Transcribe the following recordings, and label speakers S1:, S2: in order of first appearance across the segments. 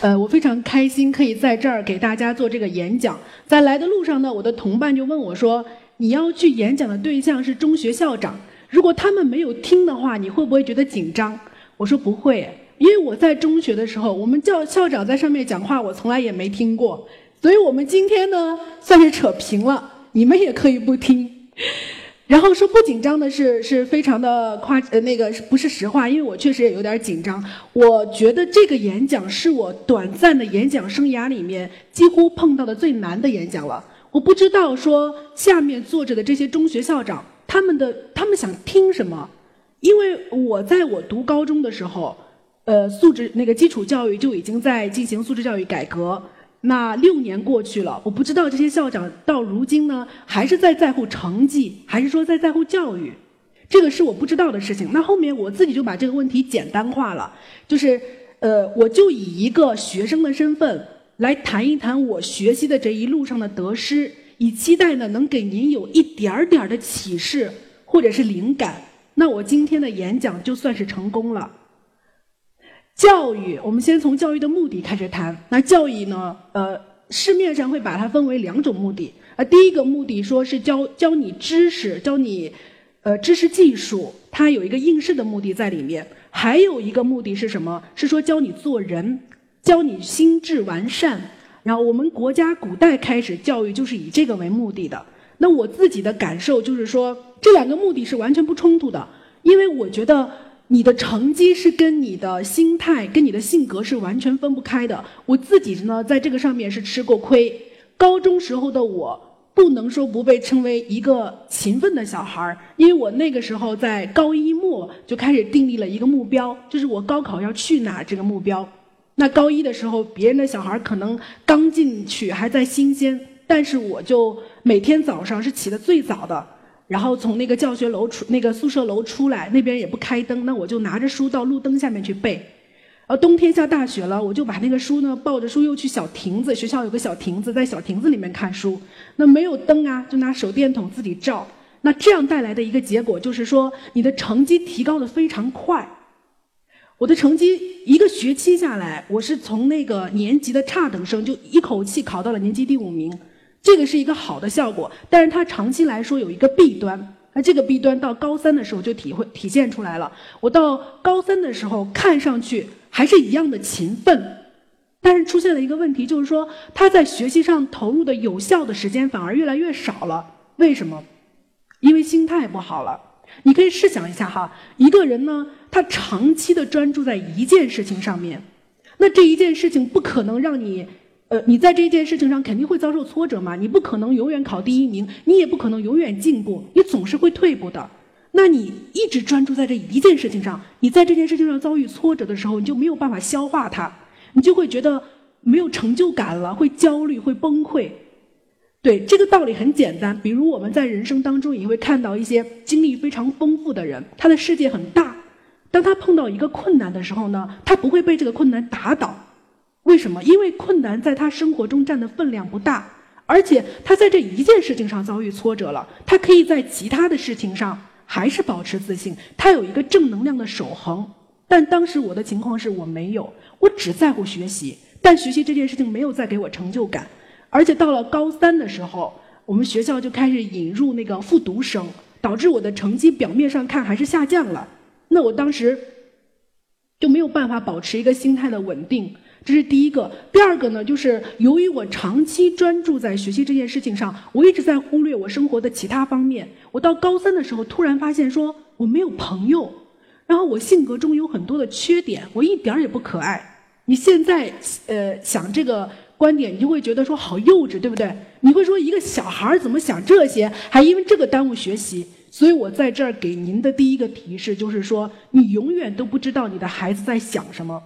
S1: 呃，我非常开心可以在这儿给大家做这个演讲。在来的路上呢，我的同伴就问我说：“你要去演讲的对象是中学校长，如果他们没有听的话，你会不会觉得紧张？”我说不会，因为我在中学的时候，我们教校长在上面讲话，我从来也没听过。所以我们今天呢，算是扯平了，你们也可以不听。然后说不紧张的是是非常的夸呃那个不是实话，因为我确实也有点紧张。我觉得这个演讲是我短暂的演讲生涯里面几乎碰到的最难的演讲了。我不知道说下面坐着的这些中学校长他们的他们想听什么，因为我在我读高中的时候，呃素质那个基础教育就已经在进行素质教育改革。那六年过去了，我不知道这些校长到如今呢，还是在在乎成绩，还是说在在乎教育？这个是我不知道的事情。那后面我自己就把这个问题简单化了，就是呃，我就以一个学生的身份来谈一谈我学习的这一路上的得失，以期待呢能给您有一点儿点儿的启示或者是灵感。那我今天的演讲就算是成功了。教育，我们先从教育的目的开始谈。那教育呢？呃，市面上会把它分为两种目的。呃，第一个目的说是教教你知识，教你呃知识技术，它有一个应试的目的在里面。还有一个目的是什么？是说教你做人，教你心智完善。然后我们国家古代开始教育就是以这个为目的的。那我自己的感受就是说，这两个目的是完全不冲突的，因为我觉得。你的成绩是跟你的心态、跟你的性格是完全分不开的。我自己呢，在这个上面是吃过亏。高中时候的我，不能说不被称为一个勤奋的小孩儿，因为我那个时候在高一末就开始订立了一个目标，就是我高考要去哪这个目标。那高一的时候，别人的小孩儿可能刚进去还在新鲜，但是我就每天早上是起得最早的。然后从那个教学楼出，那个宿舍楼出来，那边也不开灯，那我就拿着书到路灯下面去背。呃，冬天下大雪了，我就把那个书呢抱着书又去小亭子，学校有个小亭子，在小亭子里面看书。那没有灯啊，就拿手电筒自己照。那这样带来的一个结果就是说，你的成绩提高的非常快。我的成绩一个学期下来，我是从那个年级的差等生，就一口气考到了年级第五名。这个是一个好的效果，但是它长期来说有一个弊端。那这个弊端到高三的时候就体会体现出来了。我到高三的时候看上去还是一样的勤奋，但是出现了一个问题，就是说他在学习上投入的有效的时间反而越来越少了。为什么？因为心态不好了。你可以试想一下哈，一个人呢，他长期的专注在一件事情上面，那这一件事情不可能让你。呃，你在这件事情上肯定会遭受挫折嘛？你不可能永远考第一名，你也不可能永远进步，你总是会退步的。那你一直专注在这一件事情上，你在这件事情上遭遇挫折的时候，你就没有办法消化它，你就会觉得没有成就感了，会焦虑，会崩溃。对，这个道理很简单。比如我们在人生当中也会看到一些经历非常丰富的人，他的世界很大，当他碰到一个困难的时候呢，他不会被这个困难打倒。为什么？因为困难在他生活中占的分量不大，而且他在这一件事情上遭遇挫折了，他可以在其他的事情上还是保持自信，他有一个正能量的守恒。但当时我的情况是我没有，我只在乎学习，但学习这件事情没有再给我成就感。而且到了高三的时候，我们学校就开始引入那个复读生，导致我的成绩表面上看还是下降了。那我当时就没有办法保持一个心态的稳定。这是第一个，第二个呢，就是由于我长期专注在学习这件事情上，我一直在忽略我生活的其他方面。我到高三的时候，突然发现说我没有朋友，然后我性格中有很多的缺点，我一点儿也不可爱。你现在呃想这个观点，你就会觉得说好幼稚，对不对？你会说一个小孩怎么想这些，还因为这个耽误学习？所以我在这儿给您的第一个提示就是说，你永远都不知道你的孩子在想什么，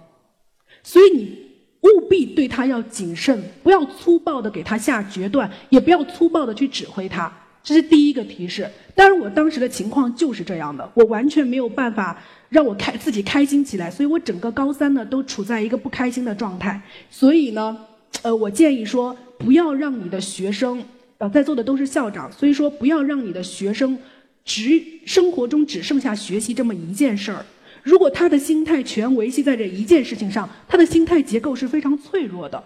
S1: 所以你。务必对他要谨慎，不要粗暴的给他下决断，也不要粗暴的去指挥他。这是第一个提示。当然，我当时的情况就是这样的，我完全没有办法让我开自己开心起来，所以我整个高三呢都处在一个不开心的状态。所以呢，呃，我建议说，不要让你的学生，呃，在座的都是校长，所以说不要让你的学生只生活中只剩下学习这么一件事儿。如果他的心态全维系在这一件事情上，他的心态结构是非常脆弱的。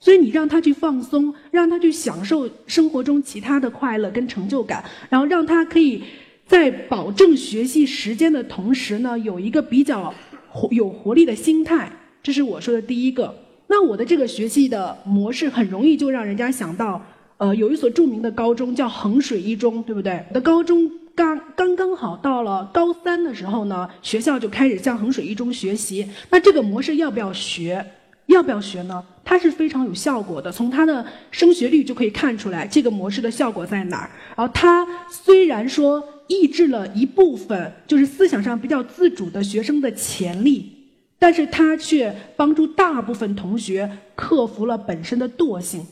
S1: 所以你让他去放松，让他去享受生活中其他的快乐跟成就感，然后让他可以在保证学习时间的同时呢，有一个比较活有活力的心态。这是我说的第一个。那我的这个学习的模式很容易就让人家想到，呃，有一所著名的高中叫衡水一中，对不对？我的高中刚刚刚好到了高三的时候呢，学校就开始向衡水一中学习。那这个模式要不要学？要不要学呢？它是非常有效果的，从它的升学率就可以看出来这个模式的效果在哪儿。然后它虽然说抑制了一部分就是思想上比较自主的学生的潜力，但是它却帮助大部分同学克服了本身的惰性。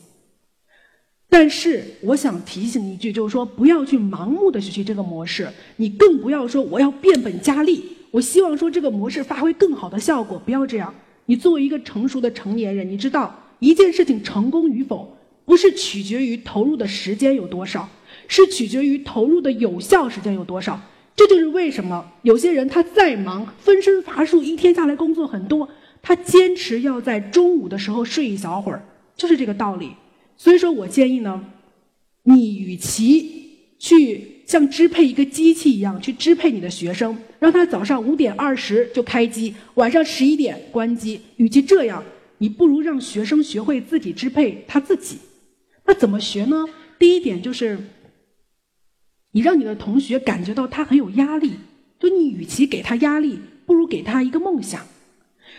S1: 但是我想提醒一句，就是说不要去盲目的学习这个模式，你更不要说我要变本加厉，我希望说这个模式发挥更好的效果，不要这样。你作为一个成熟的成年人，你知道一件事情成功与否，不是取决于投入的时间有多少，是取决于投入的有效时间有多少。这就是为什么有些人他再忙，分身乏术，一天下来工作很多，他坚持要在中午的时候睡一小会儿，就是这个道理。所以说我建议呢，你与其去。像支配一个机器一样去支配你的学生，让他早上五点二十就开机，晚上十一点关机。与其这样，你不如让学生学会自己支配他自己。那怎么学呢？第一点就是，你让你的同学感觉到他很有压力。就你与其给他压力，不如给他一个梦想。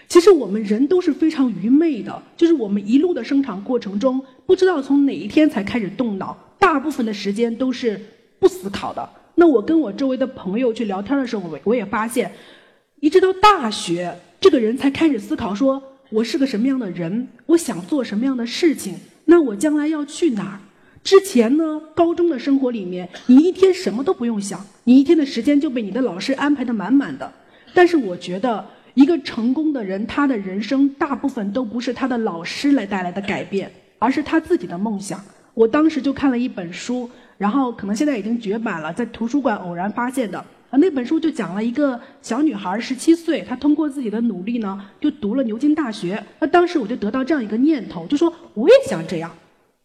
S1: 其实我们人都是非常愚昧的，就是我们一路的生长过程中，不知道从哪一天才开始动脑，大部分的时间都是。不思考的。那我跟我周围的朋友去聊天的时候，我我也发现，一直到大学，这个人才开始思考：说我是个什么样的人，我想做什么样的事情，那我将来要去哪儿？之前呢，高中的生活里面，你一天什么都不用想，你一天的时间就被你的老师安排的满满的。但是我觉得，一个成功的人，他的人生大部分都不是他的老师来带来的改变，而是他自己的梦想。我当时就看了一本书。然后可能现在已经绝版了，在图书馆偶然发现的啊，那本书就讲了一个小女孩，十七岁，她通过自己的努力呢，就读了牛津大学。那当时我就得到这样一个念头，就说我也想这样，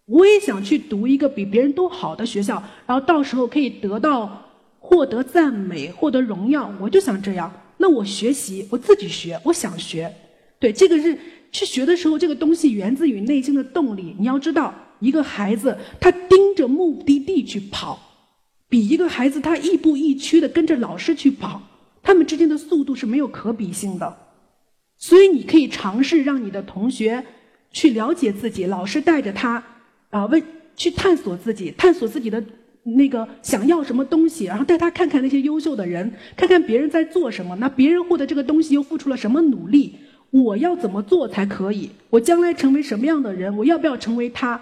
S1: 我也想去读一个比别人都好的学校，然后到时候可以得到获得赞美、获得荣耀。我就想这样。那我学习，我自己学，我想学。对，这个是去学的时候，这个东西源自于内心的动力。你要知道。一个孩子，他盯着目的地去跑，比一个孩子他亦步亦趋的跟着老师去跑，他们之间的速度是没有可比性的。所以你可以尝试让你的同学去了解自己，老师带着他啊问去探索自己，探索自己的那个想要什么东西，然后带他看看那些优秀的人，看看别人在做什么，那别人获得这个东西又付出了什么努力，我要怎么做才可以？我将来成为什么样的人？我要不要成为他？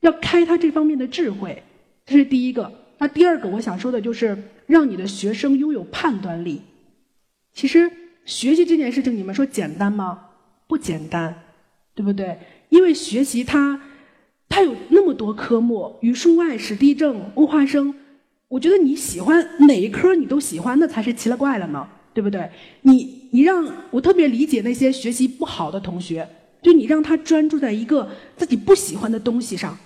S1: 要开他这方面的智慧，这是第一个。那第二个，我想说的就是让你的学生拥有判断力。其实学习这件事情，你们说简单吗？不简单，对不对？因为学习它，它有那么多科目，语数外、史地政、物化生。我觉得你喜欢哪一科，你都喜欢，那才是奇了怪了呢，对不对？你你让我特别理解那些学习不好的同学，就你让他专注在一个自己不喜欢的东西上。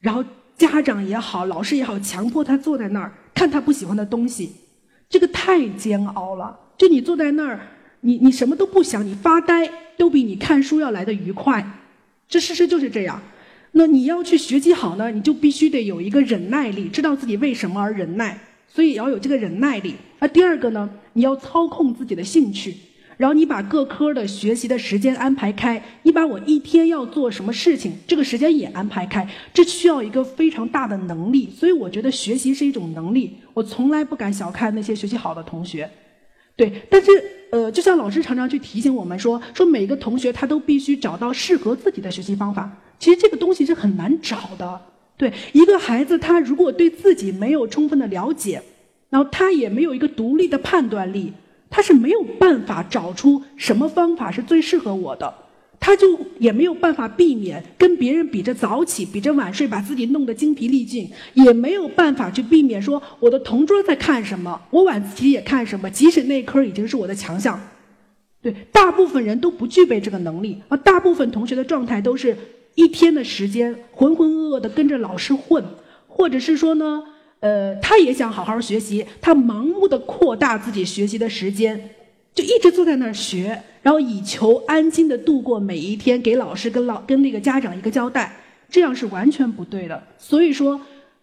S1: 然后家长也好，老师也好，强迫他坐在那儿看他不喜欢的东西，这个太煎熬了。就你坐在那儿，你你什么都不想，你发呆都比你看书要来的愉快。这事实就是这样。那你要去学习好呢，你就必须得有一个忍耐力，知道自己为什么而忍耐，所以要有这个忍耐力。那第二个呢，你要操控自己的兴趣。然后你把各科的学习的时间安排开，你把我一天要做什么事情，这个时间也安排开，这需要一个非常大的能力。所以我觉得学习是一种能力，我从来不敢小看那些学习好的同学。对，但是呃，就像老师常常去提醒我们说，说每个同学他都必须找到适合自己的学习方法。其实这个东西是很难找的。对，一个孩子他如果对自己没有充分的了解，然后他也没有一个独立的判断力。他是没有办法找出什么方法是最适合我的，他就也没有办法避免跟别人比着早起、比着晚睡，把自己弄得精疲力尽，也没有办法去避免说我的同桌在看什么，我晚自习也看什么，即使那科已经是我的强项。对，大部分人都不具备这个能力，而大部分同学的状态都是一天的时间浑浑噩噩的跟着老师混，或者是说呢，呃，他也想好好学习，他盲目的扩大自己学习的时间，就一直坐在那儿学，然后以求安静的度过每一天，给老师跟老跟那个家长一个交代，这样是完全不对的。所以说，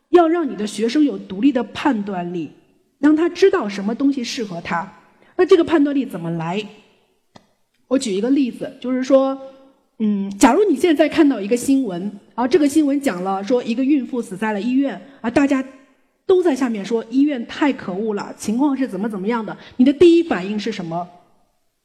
S1: 要让你的学生有独立的判断力，让他知道什么东西适合他。那这个判断力怎么来？我举一个例子，就是说，嗯，假如你现在看到一个新闻，啊这个新闻讲了说一个孕妇死在了医院，啊，大家都在下面说医院太可恶了，情况是怎么怎么样的，你的第一反应是什么？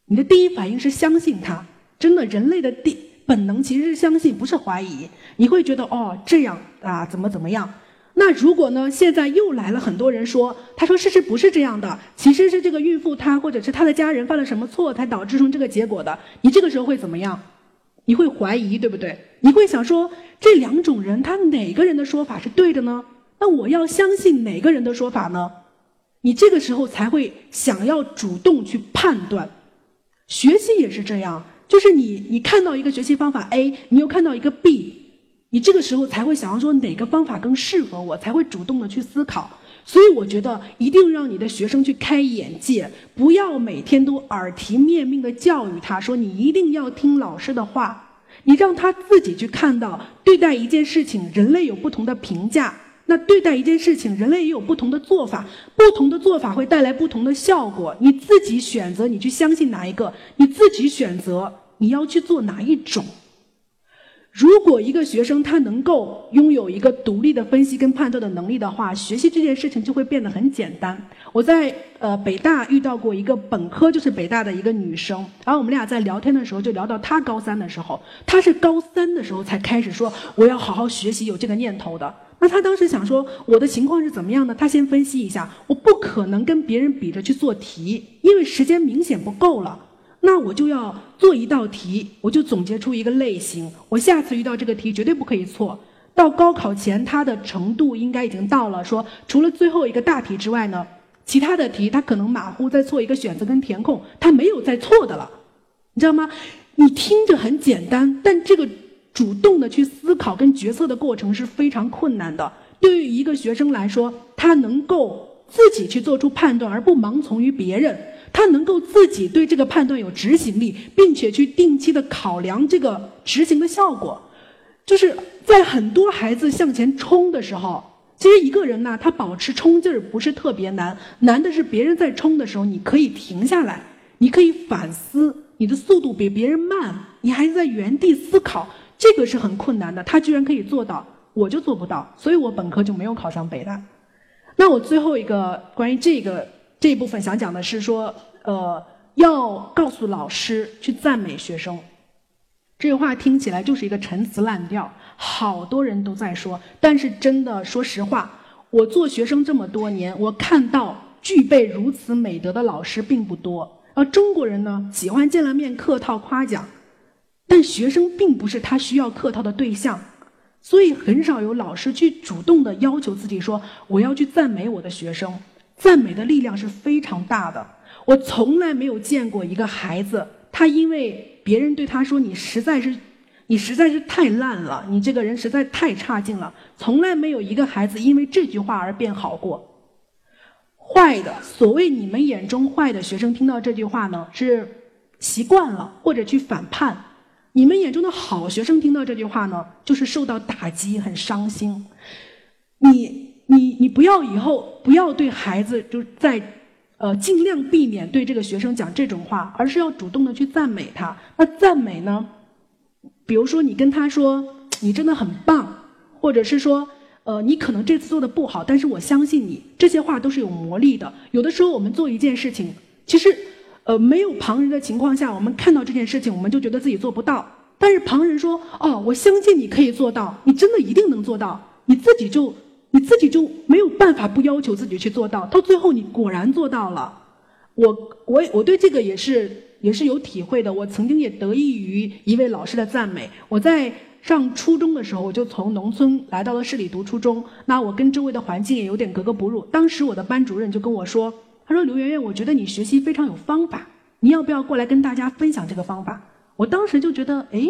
S1: 你的第一反应是相信他，真的，人类的第本能其实是相信，不是怀疑。你会觉得哦，这样啊，怎么怎么样？那如果呢？现在又来了很多人说，他说事实不是这样的，其实是这个孕妇她或者是她的家人犯了什么错，才导致成这个结果的。你这个时候会怎么样？你会怀疑，对不对？你会想说，这两种人他哪个人的说法是对的呢？那我要相信哪个人的说法呢？你这个时候才会想要主动去判断。学习也是这样，就是你你看到一个学习方法 A，你又看到一个 B。你这个时候才会想要说哪个方法更适合我，才会主动的去思考。所以我觉得一定让你的学生去开眼界，不要每天都耳提面命的教育他说你一定要听老师的话。你让他自己去看到，对待一件事情，人类有不同的评价。那对待一件事情，人类也有不同的做法，不同的做法会带来不同的效果。你自己选择，你去相信哪一个？你自己选择你要去做哪一种？如果一个学生他能够拥有一个独立的分析跟判断的能力的话，学习这件事情就会变得很简单。我在呃北大遇到过一个本科就是北大的一个女生，然后我们俩在聊天的时候就聊到她高三的时候，她是高三的时候才开始说我要好好学习，有这个念头的。那她当时想说我的情况是怎么样呢？她先分析一下，我不可能跟别人比着去做题，因为时间明显不够了。那我就要做一道题，我就总结出一个类型。我下次遇到这个题绝对不可以错。到高考前，他的程度应该已经到了，说除了最后一个大题之外呢，其他的题他可能马虎再错一个选择跟填空，他没有再错的了。你知道吗？你听着很简单，但这个主动的去思考跟决策的过程是非常困难的。对于一个学生来说，他能够自己去做出判断，而不盲从于别人。他能够自己对这个判断有执行力，并且去定期的考量这个执行的效果，就是在很多孩子向前冲的时候，其实一个人呢，他保持冲劲儿不是特别难，难的是别人在冲的时候，你可以停下来，你可以反思，你的速度比别人慢，你还是在原地思考，这个是很困难的。他居然可以做到，我就做不到，所以我本科就没有考上北大。那我最后一个关于这个。这一部分想讲的是说，呃，要告诉老师去赞美学生。这句话听起来就是一个陈词滥调，好多人都在说。但是真的，说实话，我做学生这么多年，我看到具备如此美德的老师并不多。而中国人呢，喜欢见了面客套夸奖，但学生并不是他需要客套的对象，所以很少有老师去主动的要求自己说，我要去赞美我的学生。赞美的力量是非常大的。我从来没有见过一个孩子，他因为别人对他说“你实在是，你实在是太烂了，你这个人实在太差劲了”，从来没有一个孩子因为这句话而变好过。坏的，所谓你们眼中坏的学生，听到这句话呢，是习惯了或者去反叛；你们眼中的好学生，听到这句话呢，就是受到打击，很伤心。你。你你不要以后不要对孩子就在，呃，尽量避免对这个学生讲这种话，而是要主动的去赞美他。那赞美呢？比如说你跟他说你真的很棒，或者是说呃你可能这次做的不好，但是我相信你，这些话都是有魔力的。有的时候我们做一件事情，其实呃没有旁人的情况下，我们看到这件事情，我们就觉得自己做不到。但是旁人说哦，我相信你可以做到，你真的一定能做到，你自己就。你自己就没有办法不要求自己去做到，到最后你果然做到了。我我我对这个也是也是有体会的。我曾经也得益于一位老师的赞美。我在上初中的时候，我就从农村来到了市里读初中。那我跟周围的环境也有点格格不入。当时我的班主任就跟我说：“他说刘媛媛，我觉得你学习非常有方法，你要不要过来跟大家分享这个方法？”我当时就觉得，哎，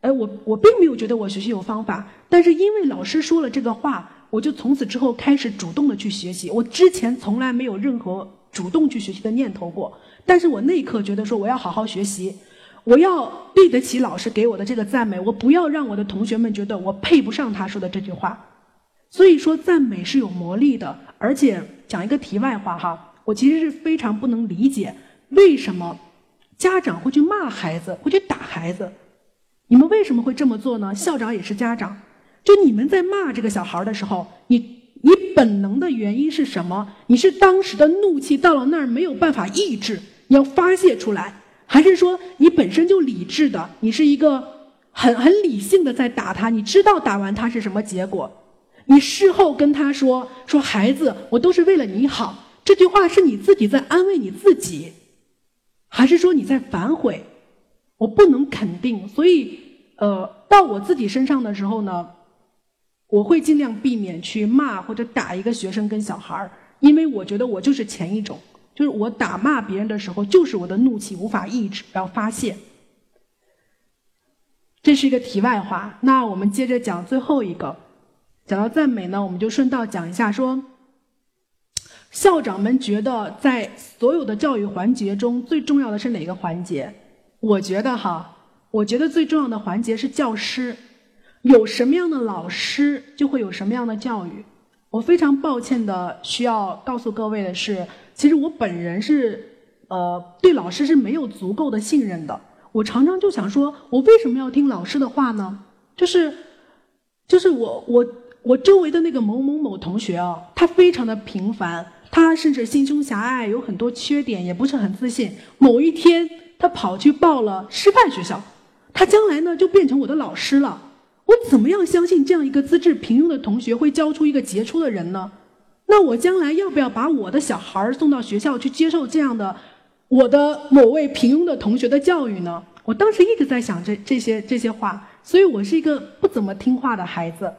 S1: 哎，我我并没有觉得我学习有方法，但是因为老师说了这个话，我就从此之后开始主动的去学习。我之前从来没有任何主动去学习的念头过，但是我那一刻觉得说我要好好学习。我要对得起老师给我的这个赞美，我不要让我的同学们觉得我配不上他说的这句话。所以说，赞美是有魔力的。而且讲一个题外话哈，我其实是非常不能理解为什么家长会去骂孩子，会去打孩子。你们为什么会这么做呢？校长也是家长，就你们在骂这个小孩的时候，你你本能的原因是什么？你是当时的怒气到了那儿没有办法抑制，你要发泄出来。还是说你本身就理智的，你是一个很很理性的在打他，你知道打完他是什么结果？你事后跟他说说孩子，我都是为了你好，这句话是你自己在安慰你自己，还是说你在反悔？我不能肯定，所以呃，到我自己身上的时候呢，我会尽量避免去骂或者打一个学生跟小孩儿，因为我觉得我就是前一种。就是我打骂别人的时候，就是我的怒气无法抑制，要发泄。这是一个题外话。那我们接着讲最后一个，讲到赞美呢，我们就顺道讲一下，说校长们觉得在所有的教育环节中最重要的是哪个环节？我觉得哈，我觉得最重要的环节是教师，有什么样的老师，就会有什么样的教育。我非常抱歉的需要告诉各位的是。其实我本人是，呃，对老师是没有足够的信任的。我常常就想说，我为什么要听老师的话呢？就是，就是我我我周围的那个某某某同学啊，他非常的平凡，他甚至心胸狭隘，有很多缺点，也不是很自信。某一天，他跑去报了师范学校，他将来呢就变成我的老师了。我怎么样相信这样一个资质平庸的同学会教出一个杰出的人呢？那我将来要不要把我的小孩送到学校去接受这样的我的某位平庸的同学的教育呢？我当时一直在想这这些这些话，所以我是一个不怎么听话的孩子。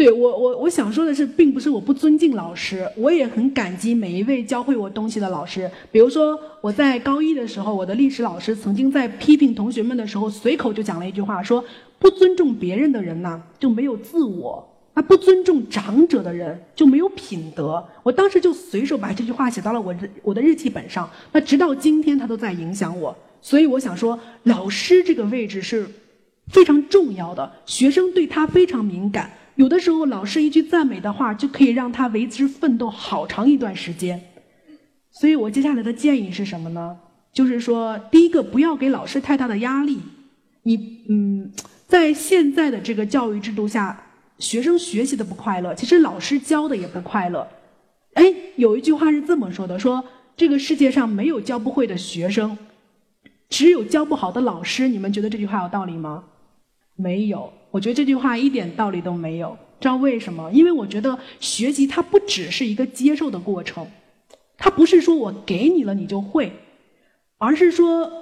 S1: 对我我我想说的是，并不是我不尊敬老师，我也很感激每一位教会我东西的老师。比如说我在高一的时候，我的历史老师曾经在批评同学们的时候，随口就讲了一句话，说不尊重别人的人呢，就没有自我。那不尊重长者的人就没有品德。我当时就随手把这句话写到了我的我的日记本上。那直到今天，他都在影响我。所以我想说，老师这个位置是非常重要的，学生对他非常敏感。有的时候，老师一句赞美的话就可以让他为之奋斗好长一段时间。所以我接下来的建议是什么呢？就是说，第一个，不要给老师太大的压力。你嗯，在现在的这个教育制度下。学生学习的不快乐，其实老师教的也不快乐。哎，有一句话是这么说的：说这个世界上没有教不会的学生，只有教不好的老师。你们觉得这句话有道理吗？没有，我觉得这句话一点道理都没有。知道为什么？因为我觉得学习它不只是一个接受的过程，它不是说我给你了你就会，而是说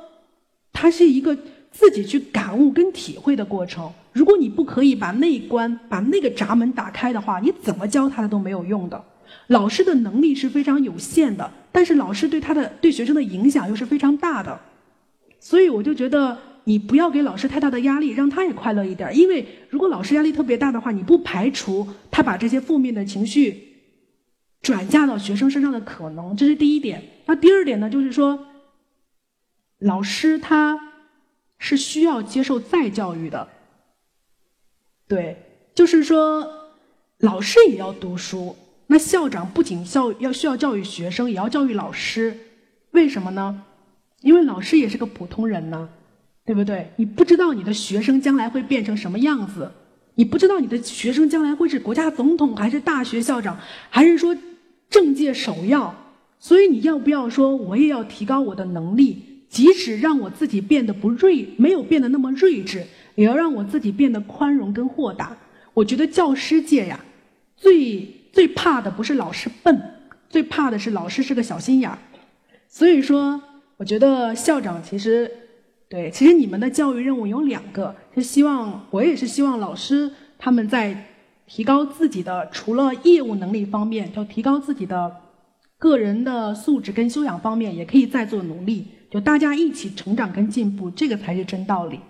S1: 它是一个自己去感悟跟体会的过程。如果你不可以把那一关、把那个闸门打开的话，你怎么教他的都没有用的。老师的能力是非常有限的，但是老师对他的对学生的影响又是非常大的。所以我就觉得你不要给老师太大的压力，让他也快乐一点。因为如果老师压力特别大的话，你不排除他把这些负面的情绪转嫁到学生身上的可能。这是第一点。那第二点呢，就是说，老师他是需要接受再教育的。对，就是说，老师也要读书。那校长不仅教要需要教育学生，也要教育老师。为什么呢？因为老师也是个普通人呢，对不对？你不知道你的学生将来会变成什么样子，你不知道你的学生将来会是国家总统，还是大学校长，还是说政界首要。所以你要不要说，我也要提高我的能力，即使让我自己变得不锐，没有变得那么睿智。也要让我自己变得宽容跟豁达。我觉得教师界呀，最最怕的不是老师笨，最怕的是老师是个小心眼儿。所以说，我觉得校长其实，对，其实你们的教育任务有两个，是希望我也是希望老师他们在提高自己的除了业务能力方面，就提高自己的个人的素质跟修养方面，也可以再做努力，就大家一起成长跟进步，这个才是真道理。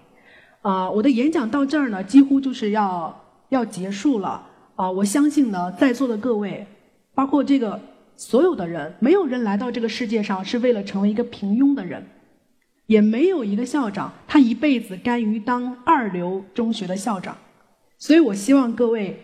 S1: 啊，我的演讲到这儿呢，几乎就是要要结束了。啊，我相信呢，在座的各位，包括这个所有的人，没有人来到这个世界上是为了成为一个平庸的人，也没有一个校长他一辈子甘于当二流中学的校长。所以我希望各位，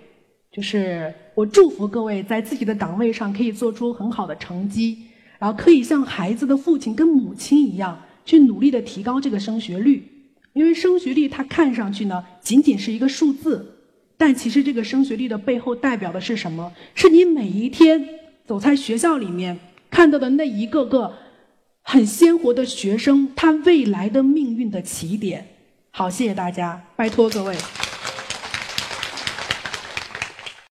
S1: 就是我祝福各位在自己的岗位上可以做出很好的成绩，然后可以像孩子的父亲跟母亲一样，去努力的提高这个升学率。因为升学率它看上去呢，仅仅是一个数字。但其实这个升学率的背后代表的是什么？是你每一天走在学校里面看到的那一个个很鲜活的学生，他未来的命运的起点。好，谢谢大家，拜托各位。